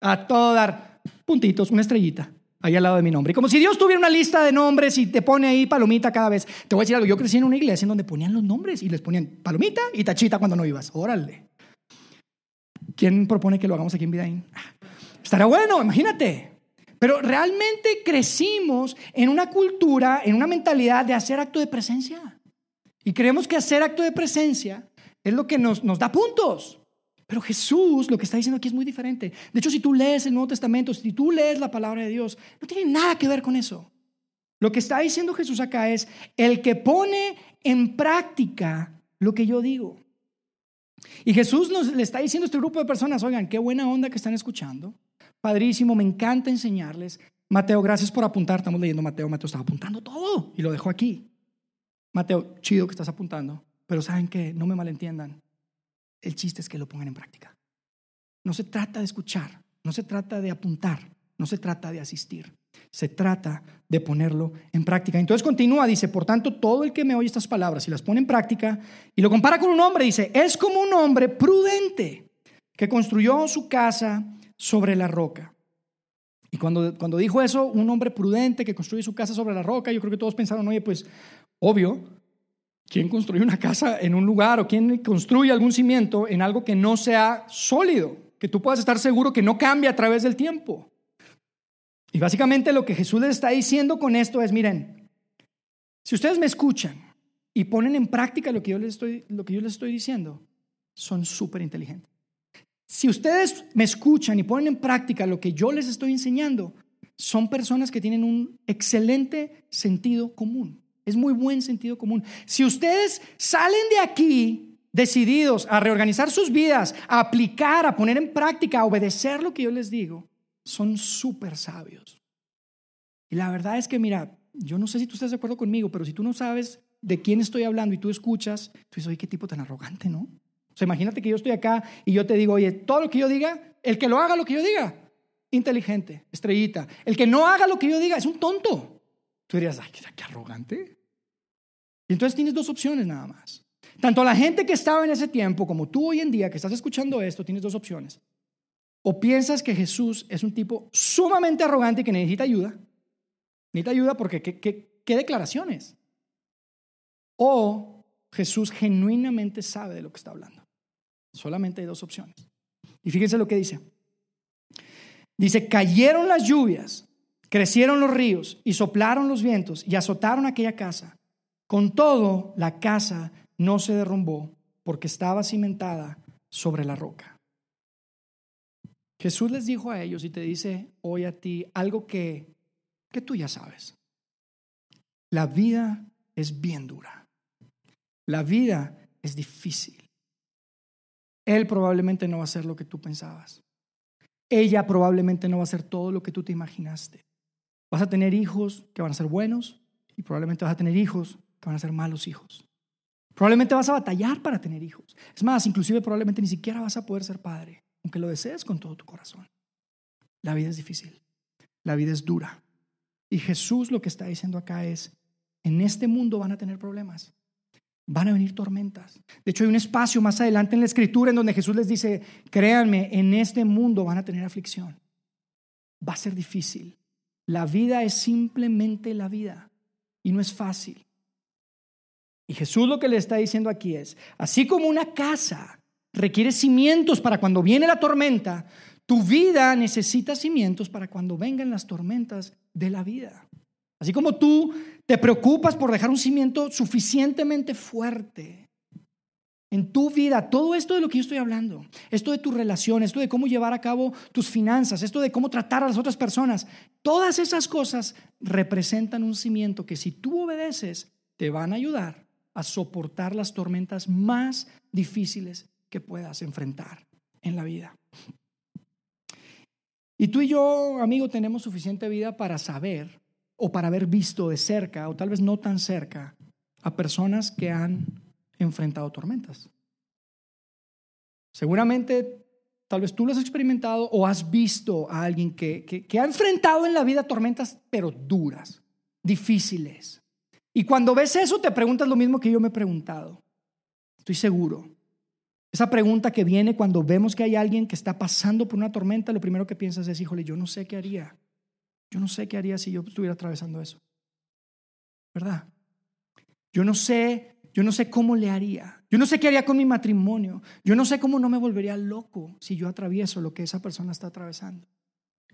A todo dar puntitos, una estrellita. ahí al lado de mi nombre. Y como si Dios tuviera una lista de nombres y te pone ahí palomita cada vez. Te voy a decir algo, yo crecí en una iglesia en donde ponían los nombres y les ponían palomita y tachita cuando no ibas. Órale. ¿Quién propone que lo hagamos aquí en Vidaín? Estará bueno, imagínate. Pero realmente crecimos en una cultura, en una mentalidad de hacer acto de presencia. Y creemos que hacer acto de presencia es lo que nos, nos da puntos. Pero Jesús lo que está diciendo aquí es muy diferente. De hecho, si tú lees el Nuevo Testamento, si tú lees la palabra de Dios, no tiene nada que ver con eso. Lo que está diciendo Jesús acá es el que pone en práctica lo que yo digo. Y Jesús nos le está diciendo a este grupo de personas, oigan, qué buena onda que están escuchando. Padrísimo, me encanta enseñarles. Mateo, gracias por apuntar. Estamos leyendo Mateo. Mateo estaba apuntando todo y lo dejó aquí. Mateo, chido que estás apuntando. Pero saben que no me malentiendan. El chiste es que lo pongan en práctica. No se trata de escuchar, no se trata de apuntar, no se trata de asistir. Se trata de ponerlo en práctica. Entonces continúa, dice, por tanto, todo el que me oye estas palabras y las pone en práctica y lo compara con un hombre, dice, es como un hombre prudente que construyó su casa sobre la roca. Y cuando, cuando dijo eso, un hombre prudente que construye su casa sobre la roca, yo creo que todos pensaron, oye, pues obvio, ¿Quién construye una casa en un lugar o quién construye algún cimiento en algo que no sea sólido? Que tú puedas estar seguro que no cambia a través del tiempo. Y básicamente lo que Jesús les está diciendo con esto es, miren, si ustedes me escuchan y ponen en práctica lo que yo les estoy, lo que yo les estoy diciendo, son súper inteligentes. Si ustedes me escuchan y ponen en práctica lo que yo les estoy enseñando, son personas que tienen un excelente sentido común. Es muy buen sentido común. Si ustedes salen de aquí decididos a reorganizar sus vidas, a aplicar, a poner en práctica, a obedecer lo que yo les digo, son súper sabios. Y la verdad es que, mira, yo no sé si tú estás de acuerdo conmigo, pero si tú no sabes de quién estoy hablando y tú escuchas, tú dices, oye, qué tipo tan arrogante, ¿no? Sea, imagínate que yo estoy acá y yo te digo, oye, todo lo que yo diga, el que lo haga lo que yo diga, inteligente, estrellita. El que no haga lo que yo diga es un tonto. Tú dirías, ay, qué arrogante. Y entonces tienes dos opciones nada más. Tanto la gente que estaba en ese tiempo como tú hoy en día que estás escuchando esto, tienes dos opciones. O piensas que Jesús es un tipo sumamente arrogante y que necesita ayuda. Necesita ayuda porque qué declaraciones. O Jesús genuinamente sabe de lo que está hablando. Solamente hay dos opciones. Y fíjense lo que dice. Dice, cayeron las lluvias Crecieron los ríos y soplaron los vientos y azotaron aquella casa. Con todo, la casa no se derrumbó porque estaba cimentada sobre la roca. Jesús les dijo a ellos y te dice hoy a ti algo que, que tú ya sabes. La vida es bien dura. La vida es difícil. Él probablemente no va a ser lo que tú pensabas. Ella probablemente no va a ser todo lo que tú te imaginaste. Vas a tener hijos que van a ser buenos y probablemente vas a tener hijos que van a ser malos hijos. Probablemente vas a batallar para tener hijos. Es más, inclusive probablemente ni siquiera vas a poder ser padre, aunque lo desees con todo tu corazón. La vida es difícil, la vida es dura. Y Jesús lo que está diciendo acá es, en este mundo van a tener problemas, van a venir tormentas. De hecho, hay un espacio más adelante en la escritura en donde Jesús les dice, créanme, en este mundo van a tener aflicción. Va a ser difícil. La vida es simplemente la vida y no es fácil. Y Jesús lo que le está diciendo aquí es, así como una casa requiere cimientos para cuando viene la tormenta, tu vida necesita cimientos para cuando vengan las tormentas de la vida. Así como tú te preocupas por dejar un cimiento suficientemente fuerte en tu vida, todo esto de lo que yo estoy hablando, esto de tu relación, esto de cómo llevar a cabo tus finanzas, esto de cómo tratar a las otras personas, todas esas cosas representan un cimiento que si tú obedeces, te van a ayudar a soportar las tormentas más difíciles que puedas enfrentar en la vida. Y tú y yo, amigo, tenemos suficiente vida para saber o para haber visto de cerca, o tal vez no tan cerca, a personas que han enfrentado tormentas. Seguramente, tal vez tú lo has experimentado o has visto a alguien que, que, ha enfrentado en la vida tormentas, pero duras, difíciles. Y cuando ves eso, te preguntas lo mismo que yo me he preguntado. Estoy seguro. Esa pregunta que viene cuando vemos que hay alguien que está pasando por una tormenta, lo primero que piensas es, híjole, yo no sé qué haría. Yo no sé qué haría si yo estuviera atravesando eso. ¿Verdad? Yo no sé, yo no sé cómo le haría. Yo no sé qué haría con mi matrimonio. Yo no sé cómo no me volvería loco si yo atravieso lo que esa persona está atravesando.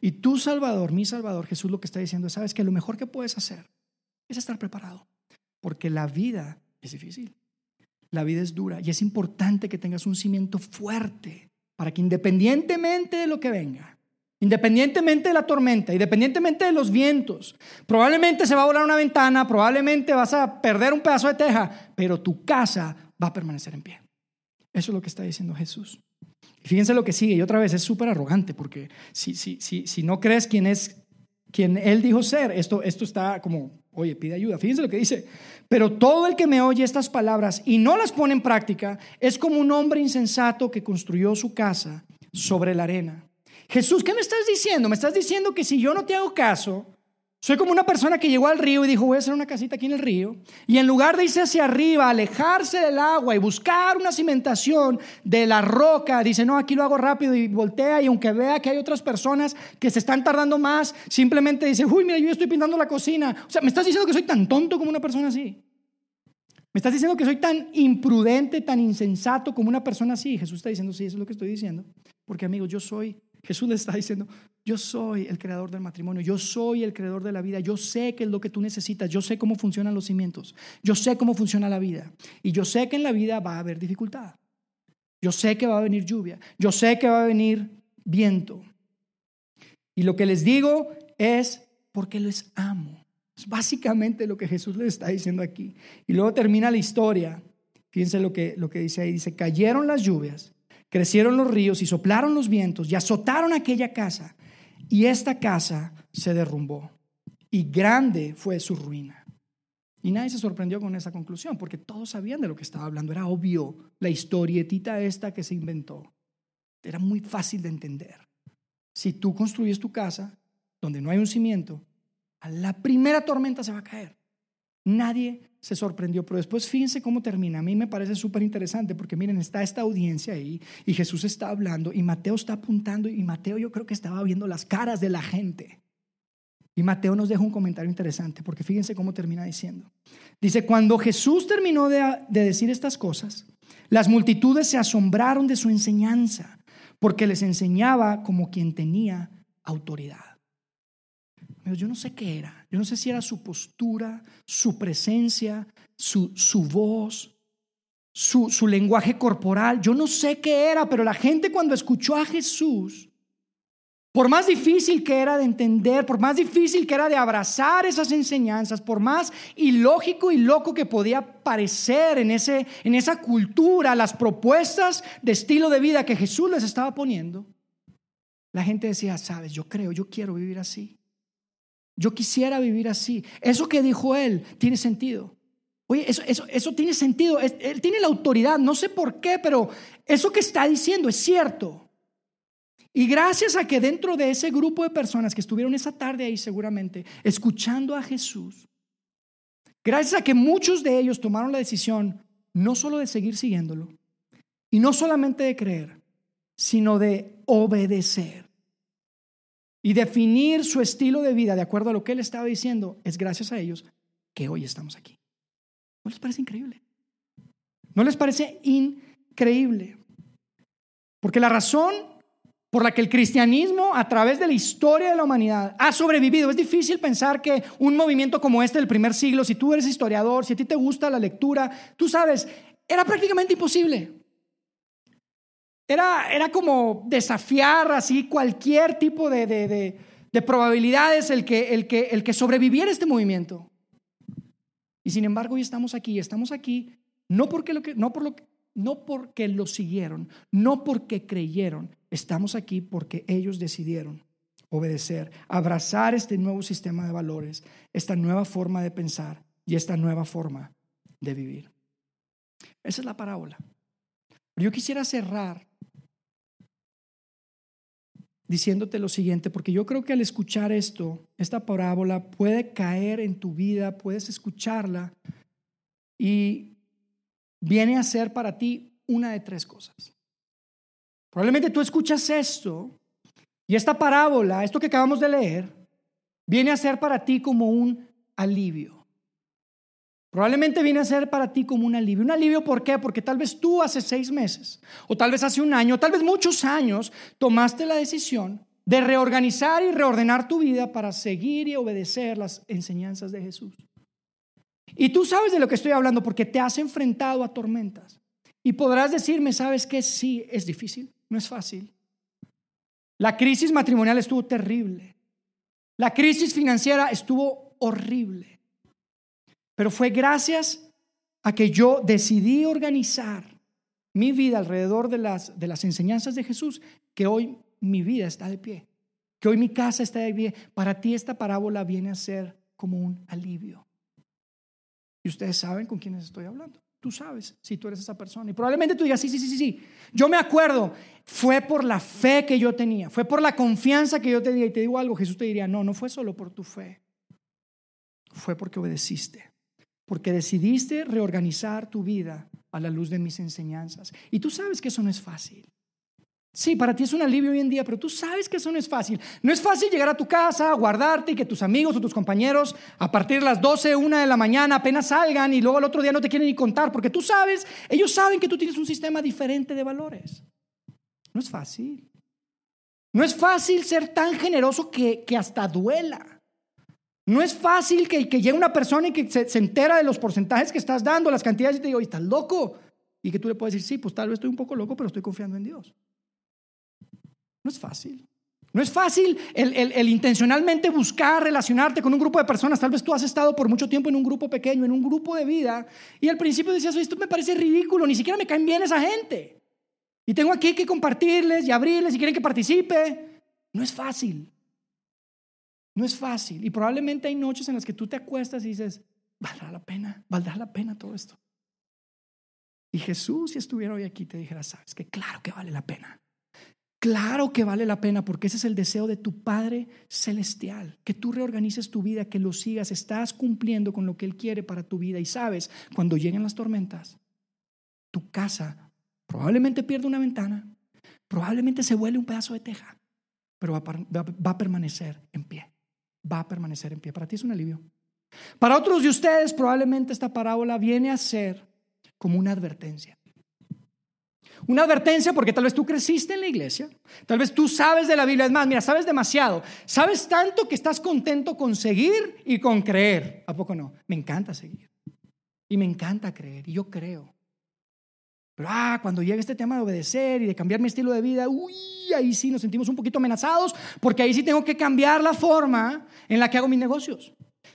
Y tu Salvador, mi Salvador, Jesús lo que está diciendo, sabes que lo mejor que puedes hacer es estar preparado, porque la vida es difícil. La vida es dura y es importante que tengas un cimiento fuerte para que independientemente de lo que venga, independientemente de la tormenta, independientemente de los vientos, probablemente se va a volar una ventana, probablemente vas a perder un pedazo de teja, pero tu casa va a permanecer en pie. Eso es lo que está diciendo Jesús. Y fíjense lo que sigue, y otra vez es súper arrogante, porque si, si, si, si no crees quién es quien él dijo ser, esto, esto está como, oye, pide ayuda. Fíjense lo que dice. Pero todo el que me oye estas palabras y no las pone en práctica es como un hombre insensato que construyó su casa sobre la arena. Jesús, ¿qué me estás diciendo? Me estás diciendo que si yo no te hago caso, soy como una persona que llegó al río y dijo, voy a hacer una casita aquí en el río. Y en lugar de irse hacia arriba, alejarse del agua y buscar una cimentación de la roca, dice, no, aquí lo hago rápido y voltea y aunque vea que hay otras personas que se están tardando más, simplemente dice, uy, mira, yo estoy pintando la cocina. O sea, me estás diciendo que soy tan tonto como una persona así. Me estás diciendo que soy tan imprudente, tan insensato como una persona así. Jesús está diciendo, sí, eso es lo que estoy diciendo. Porque amigos, yo soy Jesús le está diciendo, yo soy el creador del matrimonio, yo soy el creador de la vida, yo sé qué es lo que tú necesitas, yo sé cómo funcionan los cimientos, yo sé cómo funciona la vida y yo sé que en la vida va a haber dificultad. Yo sé que va a venir lluvia, yo sé que va a venir viento. Y lo que les digo es porque les amo. Es básicamente lo que Jesús les está diciendo aquí. Y luego termina la historia. Fíjense lo que, lo que dice ahí. Dice, cayeron las lluvias Crecieron los ríos y soplaron los vientos y azotaron aquella casa. Y esta casa se derrumbó. Y grande fue su ruina. Y nadie se sorprendió con esa conclusión, porque todos sabían de lo que estaba hablando. Era obvio la historietita esta que se inventó. Era muy fácil de entender. Si tú construyes tu casa donde no hay un cimiento, a la primera tormenta se va a caer. Nadie se sorprendió, pero después fíjense cómo termina. A mí me parece súper interesante porque miren, está esta audiencia ahí y Jesús está hablando y Mateo está apuntando y Mateo yo creo que estaba viendo las caras de la gente. Y Mateo nos deja un comentario interesante porque fíjense cómo termina diciendo. Dice, cuando Jesús terminó de, de decir estas cosas, las multitudes se asombraron de su enseñanza porque les enseñaba como quien tenía autoridad. Yo no sé qué era. Yo no sé si era su postura, su presencia, su, su voz, su, su lenguaje corporal. Yo no sé qué era, pero la gente cuando escuchó a Jesús, por más difícil que era de entender, por más difícil que era de abrazar esas enseñanzas, por más ilógico y loco que podía parecer en, ese, en esa cultura, las propuestas de estilo de vida que Jesús les estaba poniendo, la gente decía, sabes, yo creo, yo quiero vivir así. Yo quisiera vivir así. Eso que dijo él tiene sentido. Oye, eso, eso, tiene sentido. Él tiene la autoridad. No sé por qué, pero eso que está diciendo es cierto. Y gracias a que dentro de ese grupo de personas que estuvieron esa tarde ahí seguramente, escuchando a Jesús, gracias a que muchos de ellos tomaron la decisión no solo de seguir siguiéndolo, y no solamente de creer, sino de obedecer y definir su estilo de vida de acuerdo a lo que él estaba diciendo, es gracias a ellos que hoy estamos aquí. ¿No les parece increíble? ¿No les parece increíble? Porque la razón por la que el cristianismo a través de la historia de la humanidad ha sobrevivido, es difícil pensar que un movimiento como este del primer siglo, si tú eres historiador, si a ti te gusta la lectura, tú sabes, era prácticamente imposible. Era, era como desafiar así cualquier tipo de, de, de, probabilidades el que, el, que, el que sobreviviera este movimiento. Y sin embargo hoy estamos aquí, estamos aquí no porque lo que, no por lo no porque lo siguieron, no porque creyeron, estamos aquí porque ellos decidieron obedecer, abrazar este nuevo sistema de valores, esta nueva forma de pensar y esta nueva forma de vivir. Esa es la parábola. Yo quisiera cerrar diciéndote lo siguiente, porque yo creo que al escuchar esto, esta parábola puede caer en tu vida, puedes escucharla y viene a ser para ti una de tres cosas. Probablemente tú escuchas esto y esta parábola, esto que acabamos de leer, viene a ser para ti como un alivio. Probablemente viene a ser para ti como un alivio. Un alivio, ¿por qué? Porque tal vez tú hace seis meses, o tal vez hace un año, o tal vez muchos años, tomaste la decisión de reorganizar y reordenar tu vida para seguir y obedecer las enseñanzas de Jesús. Y tú sabes de lo que estoy hablando porque te has enfrentado a tormentas. Y podrás decirme, ¿sabes qué? Sí, es difícil, no es fácil. La crisis matrimonial estuvo terrible. La crisis financiera estuvo horrible. Pero fue gracias a que yo decidí organizar mi vida alrededor de las, enseñanzas de Jesús que hoy mi vida está de pie, que hoy mi casa está de pie. Para ti esta parábola viene a ser como un alivio. Y ustedes saben con quiénes estoy hablando. Tú sabes si tú eres esa persona. Y probablemente tú digas, sí, sí, sí, sí, sí. Yo me acuerdo, fue por la fe que yo tenía, fue por la confianza que yo tenía. Y te digo algo, Jesús te diría, no, no fue solo por tu fe. Fue porque obedeciste. Porque decidiste reorganizar tu vida a la luz de mis enseñanzas. Y tú sabes que eso no es fácil. Sí, para ti es un alivio hoy en día, pero tú sabes que eso no es fácil. No es fácil llegar a tu casa, guardarte y que tus amigos o tus compañeros a partir de las 12, 1 de la mañana apenas salgan y luego al otro día no te quieren ni contar, porque tú sabes, ellos saben que tú tienes un sistema diferente de valores. No es fácil. No es fácil ser tan generoso que, que hasta duela. No es fácil que, llegue una persona y que se, entera de los porcentajes que estás dando, las cantidades y te digo, estás loco. Y que tú le puedes decir, sí, pues tal vez estoy un poco loco, pero estoy confiando en Dios. No es fácil. No es fácil el, intencionalmente buscar relacionarte con un grupo de personas. Tal vez tú has estado por mucho tiempo en un grupo pequeño, en un grupo de vida, y al principio decías, esto me parece ridículo, ni siquiera me caen bien esa gente. Y tengo aquí que compartirles y abrirles si quieren que participe. No es fácil. No es fácil. Y probablemente hay noches en las que tú te acuestas y dices, valdrá la pena, valdrá la pena todo esto. Y Jesús, si estuviera hoy aquí, te dijera, sabes que claro que vale la pena. Claro que vale la pena porque ese es el deseo de tu Padre Celestial, que tú reorganices tu vida, que lo sigas, estás cumpliendo con lo que Él quiere para tu vida y sabes, cuando lleguen las tormentas, tu casa probablemente pierde una ventana, probablemente se vuele un pedazo de teja, pero va a permanecer en pie, va a permanecer en pie. Para ti es un alivio. Para otros de ustedes probablemente esta parábola viene a ser como una advertencia. Una advertencia porque tal vez tú creciste en la iglesia, tal vez tú sabes de la Biblia, es más, mira, sabes demasiado, sabes tanto que estás contento con seguir y con creer. ¿A poco no? Me encanta seguir y me encanta creer y yo creo. Pero ah, cuando llega este tema de obedecer y de cambiar mi estilo de vida, uy, ahí sí nos sentimos un poquito amenazados porque ahí sí tengo que cambiar la forma en la que hago mis negocios.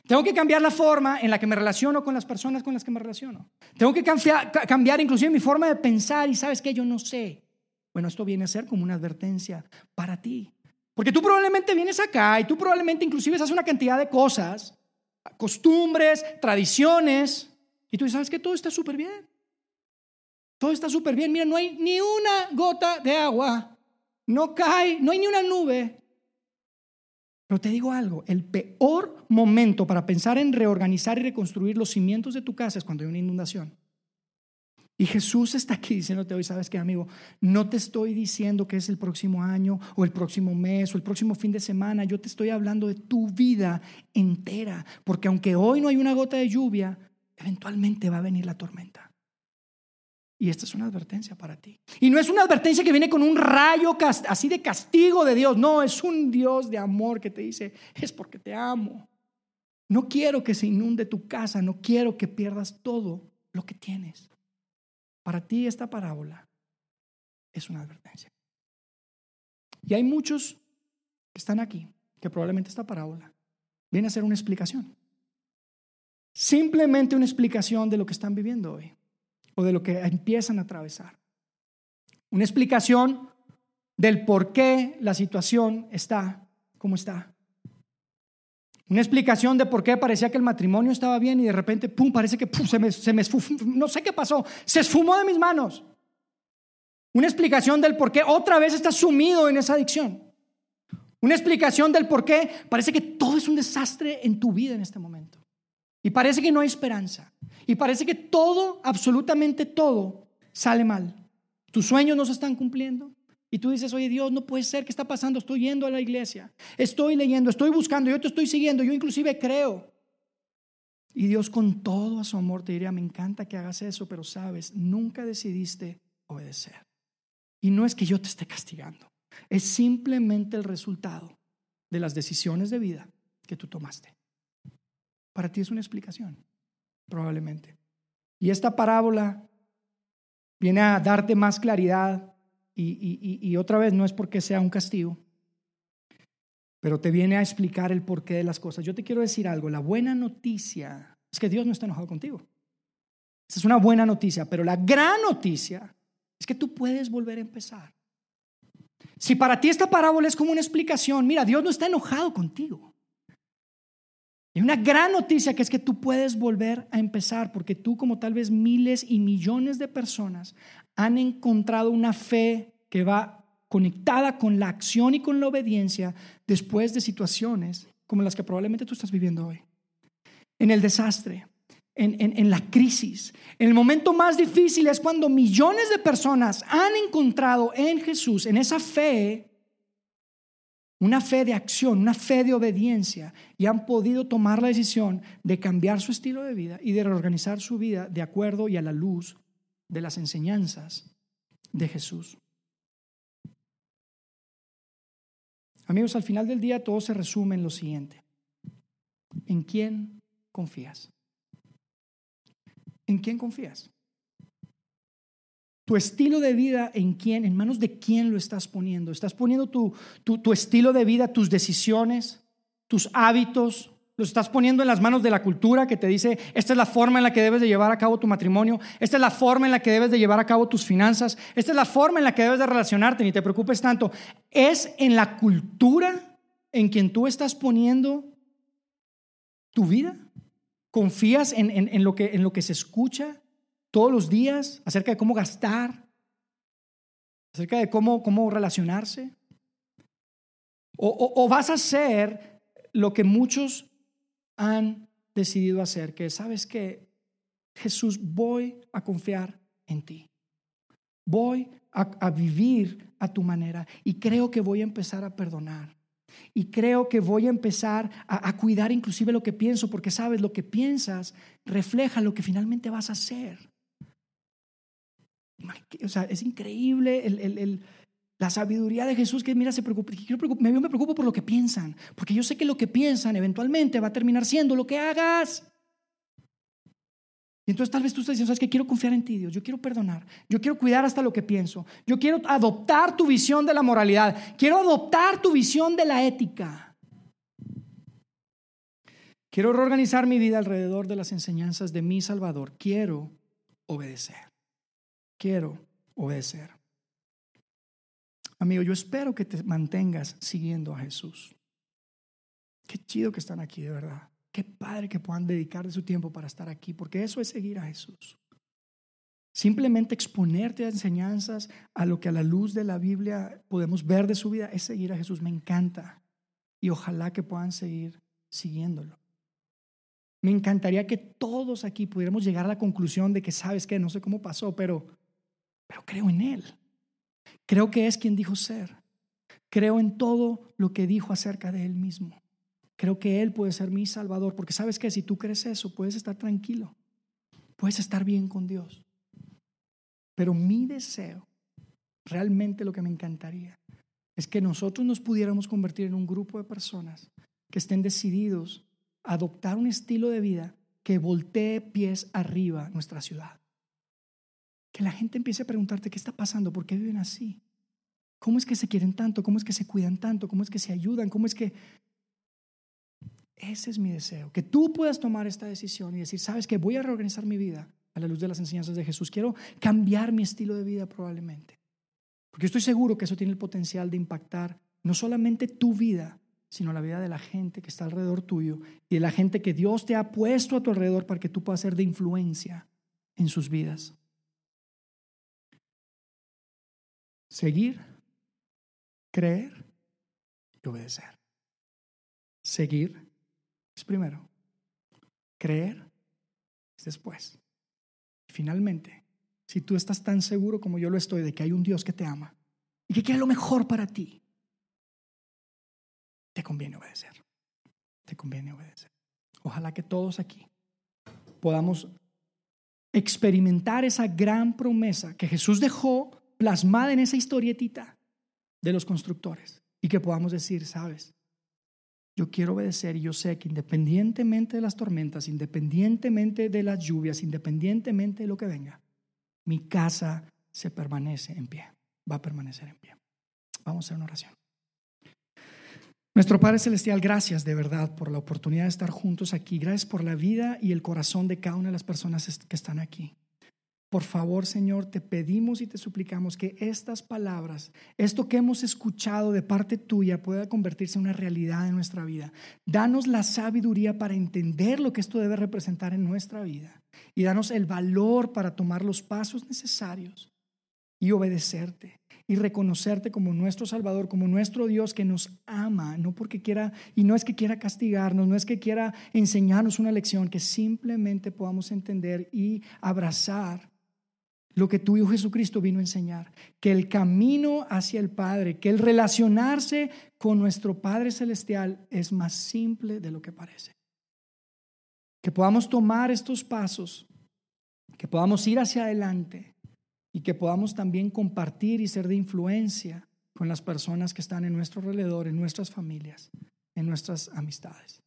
Tengo que cambiar la forma en la que me relaciono con las personas con las que me relaciono. Tengo que cambiar, cambiar inclusive mi forma de pensar y sabes que yo no sé. Bueno, esto viene a ser como una advertencia para ti. Porque tú probablemente vienes acá y tú probablemente inclusive haces una cantidad de cosas, costumbres, tradiciones, y tú sabes que todo está súper bien. Todo está súper bien. Mira, no hay ni una gota de agua. No cae, no hay ni una nube. Pero te digo algo, el peor momento para pensar en reorganizar y reconstruir los cimientos de tu casa es cuando hay una inundación. Y Jesús está aquí diciéndote hoy, ¿sabes qué, amigo? No te estoy diciendo que es el próximo año o el próximo mes o el próximo fin de semana. Yo te estoy hablando de tu vida entera. Porque aunque hoy no hay una gota de lluvia, eventualmente va a venir la tormenta. Y esta es una advertencia para ti. Y no es una advertencia que viene con un rayo así de castigo de Dios. No, es un Dios de amor que te dice, es porque te amo. No quiero que se inunde tu casa, no quiero que pierdas todo lo que tienes. Para ti esta parábola es una advertencia. Y hay muchos que están aquí, que probablemente esta parábola viene a ser una explicación. Simplemente una explicación de lo que están viviendo hoy o de lo que empiezan a atravesar. Una explicación del por qué la situación está como está. Una explicación de por qué parecía que el matrimonio estaba bien y de repente, pum, parece que se me, se me no sé qué pasó, se esfumó de mis manos. Una explicación del por qué otra vez estás sumido en esa adicción. Una explicación del por qué parece que todo es un desastre en tu vida en este momento. Y parece que no hay esperanza. Y parece que todo, absolutamente todo, sale mal. Tus sueños no se están cumpliendo. Y tú dices, oye Dios, no puede ser, ¿qué está pasando? Estoy yendo a la iglesia, estoy leyendo, estoy buscando, yo te estoy siguiendo, yo inclusive creo. Y Dios con todo a su amor te diría, me encanta que hagas eso, pero sabes, nunca decidiste obedecer. Y no es que yo te esté castigando, es simplemente el resultado de las decisiones de vida que tú tomaste. Para ti es una explicación, probablemente. Y esta parábola viene a darte más claridad y, otra vez no es porque sea un castigo, pero te viene a explicar el porqué de las cosas. Yo te quiero decir algo, la buena noticia es que Dios no está enojado contigo. Esa es una buena noticia, pero la gran noticia es que tú puedes volver a empezar. Si para ti esta parábola es como una explicación, mira, Dios no está enojado contigo. Y una gran noticia que es que tú puedes volver a empezar, porque tú como tal vez miles y millones de personas han encontrado una fe que va conectada con la acción y con la obediencia después de situaciones como las que probablemente tú estás viviendo hoy. En el desastre, en, en, la crisis, en el momento más difícil es cuando millones de personas han encontrado en Jesús, en esa fe, una fe de acción, una fe de obediencia y han podido tomar la decisión de cambiar su estilo de vida y de reorganizar su vida de acuerdo y a la luz de las enseñanzas de Jesús. Amigos, al final del día todo se resume en lo siguiente. ¿En quién confías? ¿En quién confías? Tu estilo de vida, ¿en quién? ¿En manos de quién lo estás poniendo? ¿Estás poniendo tu, tu, estilo de vida, tus decisiones, tus hábitos? ¿Los estás poniendo en las manos de la cultura que te dice, esta es la forma en la que debes de llevar a cabo tu matrimonio, esta es la forma en la que debes de llevar a cabo tus finanzas, esta es la forma en la que debes de relacionarte, ni te preocupes tanto. ¿Es en la cultura en quien tú estás poniendo tu vida? ¿Confías en, en, lo, que, en lo que se escucha? Todos los días acerca de cómo gastar, acerca de cómo, cómo relacionarse. O, vas a hacer lo que muchos han decidido hacer, que sabes que Jesús, voy a confiar en ti. Voy a, vivir a tu manera y creo que voy a empezar a perdonar. Y creo que voy a empezar a, a, cuidar inclusive lo que pienso, porque sabes, lo que piensas refleja lo que finalmente vas a hacer. O sea, es increíble la sabiduría de Jesús que mira, se preocupa, yo me preocupo por lo que piensan, porque yo sé que lo que piensan eventualmente va a terminar siendo lo que hagas. Y entonces tal vez tú estás diciendo, sabes que quiero confiar en ti, Dios, yo quiero perdonar, yo quiero cuidar hasta lo que pienso, yo quiero adoptar tu visión de la moralidad, quiero adoptar tu visión de la ética. Quiero reorganizar mi vida alrededor de las enseñanzas de mi Salvador, quiero obedecer quiero obedecer. Amigo, yo espero que te mantengas siguiendo a Jesús. Qué chido que están aquí, de verdad. Qué padre que puedan dedicar de su tiempo para estar aquí, porque eso es seguir a Jesús. Simplemente exponerte a enseñanzas, a lo que a la luz de la Biblia podemos ver de su vida, es seguir a Jesús. Me encanta. Y ojalá que puedan seguir siguiéndolo. Me encantaría que todos aquí pudiéramos llegar a la conclusión de que, sabes que no sé cómo pasó, pero pero creo en Él. Creo que es quien dijo ser. Creo en todo lo que dijo acerca de Él mismo. Creo que Él puede ser mi Salvador, porque sabes que si tú crees eso, puedes estar tranquilo, puedes estar bien con Dios. Pero mi deseo, realmente lo que me encantaría, es que nosotros nos pudiéramos convertir en un grupo de personas que estén decididos a adoptar un estilo de vida que voltee pies arriba nuestra ciudad. Que la gente empiece a preguntarte qué está pasando, por qué viven así. ¿Cómo es que se quieren tanto? ¿Cómo es que se cuidan tanto? ¿Cómo es que se ayudan? ¿Cómo es que... Ese es mi deseo, que tú puedas tomar esta decisión y decir, sabes que voy a reorganizar mi vida a la luz de las enseñanzas de Jesús. Quiero cambiar mi estilo de vida probablemente. Porque estoy seguro que eso tiene el potencial de impactar no solamente tu vida, sino la vida de la gente que está alrededor tuyo y de la gente que Dios te ha puesto a tu alrededor para que tú puedas ser de influencia en sus vidas. Seguir, creer y obedecer. Seguir es primero. Creer es después. Finalmente, si tú estás tan seguro como yo lo estoy de que hay un Dios que te ama y que quiere lo mejor para ti, te conviene obedecer. Te conviene obedecer. Ojalá que todos aquí podamos experimentar esa gran promesa que Jesús dejó plasmada en esa historietita de los constructores y que podamos decir, sabes, yo quiero obedecer y yo sé que independientemente de las tormentas, independientemente de las lluvias, independientemente de lo que venga, mi casa se permanece en pie, va a permanecer en pie. Vamos a hacer una oración. Nuestro Padre Celestial, gracias de verdad por la oportunidad de estar juntos aquí. Gracias por la vida y el corazón de cada una de las personas que están aquí. Por favor, Señor, te pedimos y te suplicamos que estas palabras, esto que hemos escuchado de parte tuya, pueda convertirse en una realidad en nuestra vida. Danos la sabiduría para entender lo que esto debe representar en nuestra vida y danos el valor para tomar los pasos necesarios y obedecerte y reconocerte como nuestro Salvador, como nuestro Dios que nos ama, no porque quiera, y no es que quiera castigarnos, no es que quiera enseñarnos una lección, que simplemente podamos entender y abrazar lo que tu Hijo Jesucristo vino a enseñar, que el camino hacia el Padre, que el relacionarse con nuestro Padre Celestial es más simple de lo que parece. Que podamos tomar estos pasos, que podamos ir hacia adelante y que podamos también compartir y ser de influencia con las personas que están en nuestro alrededor, en nuestras familias, en nuestras amistades.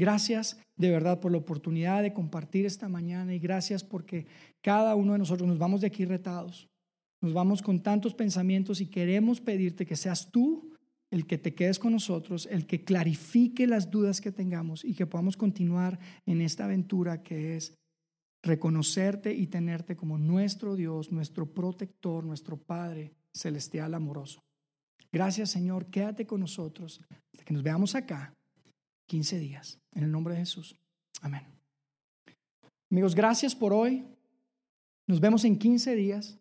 Gracias de verdad por la oportunidad de compartir esta mañana y gracias porque cada uno de nosotros nos vamos de aquí retados. Nos vamos con tantos pensamientos y queremos pedirte que seas tú el que te quedes con nosotros, el que clarifique las dudas que tengamos y que podamos continuar en esta aventura que es reconocerte y tenerte como nuestro Dios, nuestro protector, nuestro Padre celestial amoroso. Gracias Señor, quédate con nosotros hasta que nos veamos acá 15 días. En el nombre de Jesús. Amén. Amigos, gracias por hoy. Nos vemos en 15 días.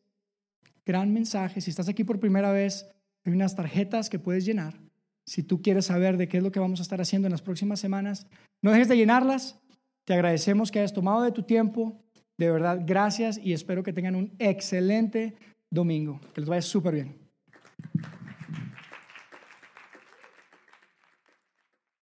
Gran mensaje. Si estás aquí por primera vez, hay unas tarjetas que puedes llenar. Si tú quieres saber de qué es lo que vamos a estar haciendo en las próximas semanas, no dejes de llenarlas. Te agradecemos que hayas tomado de tu tiempo. De verdad, gracias y espero que tengan un excelente domingo. Que les vaya súper bien.